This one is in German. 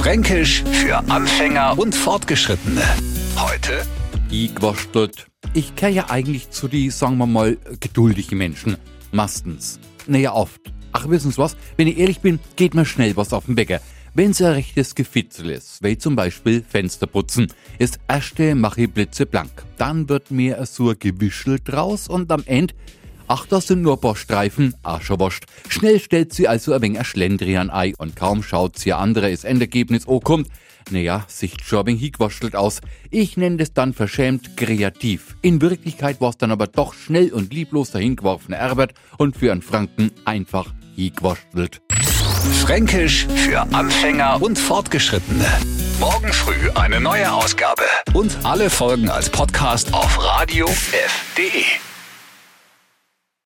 Fränkisch für Anfänger und Fortgeschrittene. Heute Igwastelt. Ich kenne ja eigentlich zu die, sagen wir mal, geduldigen Menschen. Meistens. Naja, oft. Ach, wissen Sie was? Wenn ich ehrlich bin, geht mir schnell was auf den Wecker. Wenn's ein rechtes Gefitzel ist, wie zum Beispiel Fenster putzen, ist erste mache ich blitzeblank. Dann wird mir so ein Gewischel draus und am Ende Ach, das sind nur paar Streifen, Ascherswurst. Schnell stellt sie also ein wenig ein Schlendrian ei und kaum schaut sie andere ist Endergebnis oh kommt. Naja, ein wenig hingewaschtelt aus. Ich nenne das dann verschämt kreativ. In Wirklichkeit war es dann aber doch schnell und lieblos dahingeworfene Herbert und für einen Franken einfach hingewaschtelt. Fränkisch für Anfänger und Fortgeschrittene. Morgen früh eine neue Ausgabe. Und alle Folgen als Podcast auf radiof.de.